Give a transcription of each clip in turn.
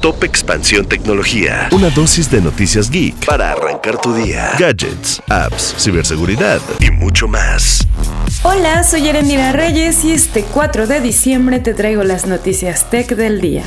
Top Expansión Tecnología. Una dosis de noticias geek para arrancar tu día. Gadgets, apps, ciberseguridad y mucho más. Hola, soy Erendira Reyes y este 4 de diciembre te traigo las noticias tech del día.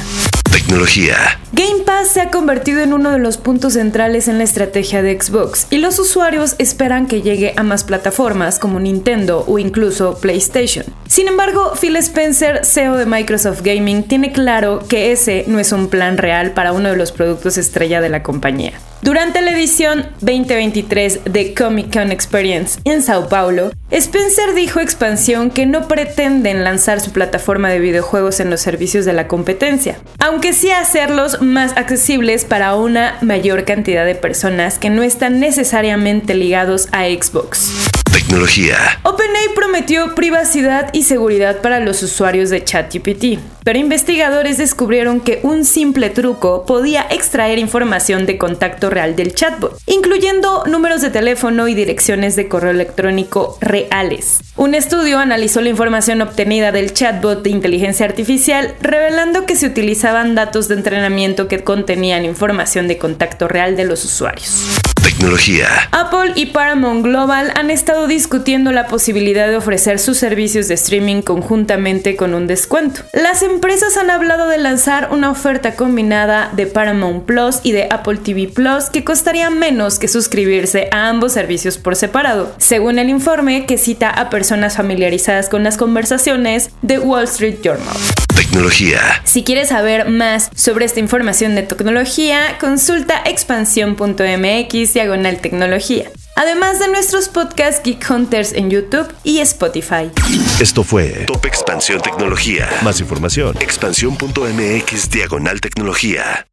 Tecnología. Game Pass se ha convertido en uno de los puntos centrales en la estrategia de Xbox y los usuarios esperan que llegue a más plataformas como Nintendo o incluso PlayStation. Sin embargo, Phil Spencer, CEO de Microsoft Gaming, tiene claro que ese no es un plan real para uno de los productos estrella de la compañía. Durante la edición 2023 de Comic Con Experience en Sao Paulo, Spencer dijo Expansión que no pretenden lanzar su plataforma de videojuegos en los servicios de la competencia, aunque sí hacerlos más accesibles para una mayor cantidad de personas que no están necesariamente ligados a Xbox. Tecnología. OpenAI prometió privacidad y seguridad para los usuarios de ChatGPT, pero investigadores descubrieron que un simple truco podía extraer información de contacto real del chatbot, incluyendo números de teléfono y direcciones de correo electrónico reales. Un estudio analizó la información obtenida del chatbot de inteligencia artificial, revelando que se utilizaban datos de entrenamiento que contenían información de contacto real de los usuarios. Tecnología. Apple y Paramount Global han estado discutiendo la posibilidad de ofrecer sus servicios de streaming conjuntamente con un descuento. Las empresas han hablado de lanzar una oferta combinada de Paramount Plus y de Apple TV Plus que costaría menos que suscribirse a ambos servicios por separado, según el informe que cita a personas familiarizadas con las conversaciones de Wall Street Journal. Tecnología. Si quieres saber más sobre esta información de tecnología, consulta expansión.mx diagonal tecnología. Además de nuestros podcasts Geek Hunters en YouTube y Spotify. Esto fue Top Expansión Tecnología. Más información. Expansión.mx diagonal tecnología.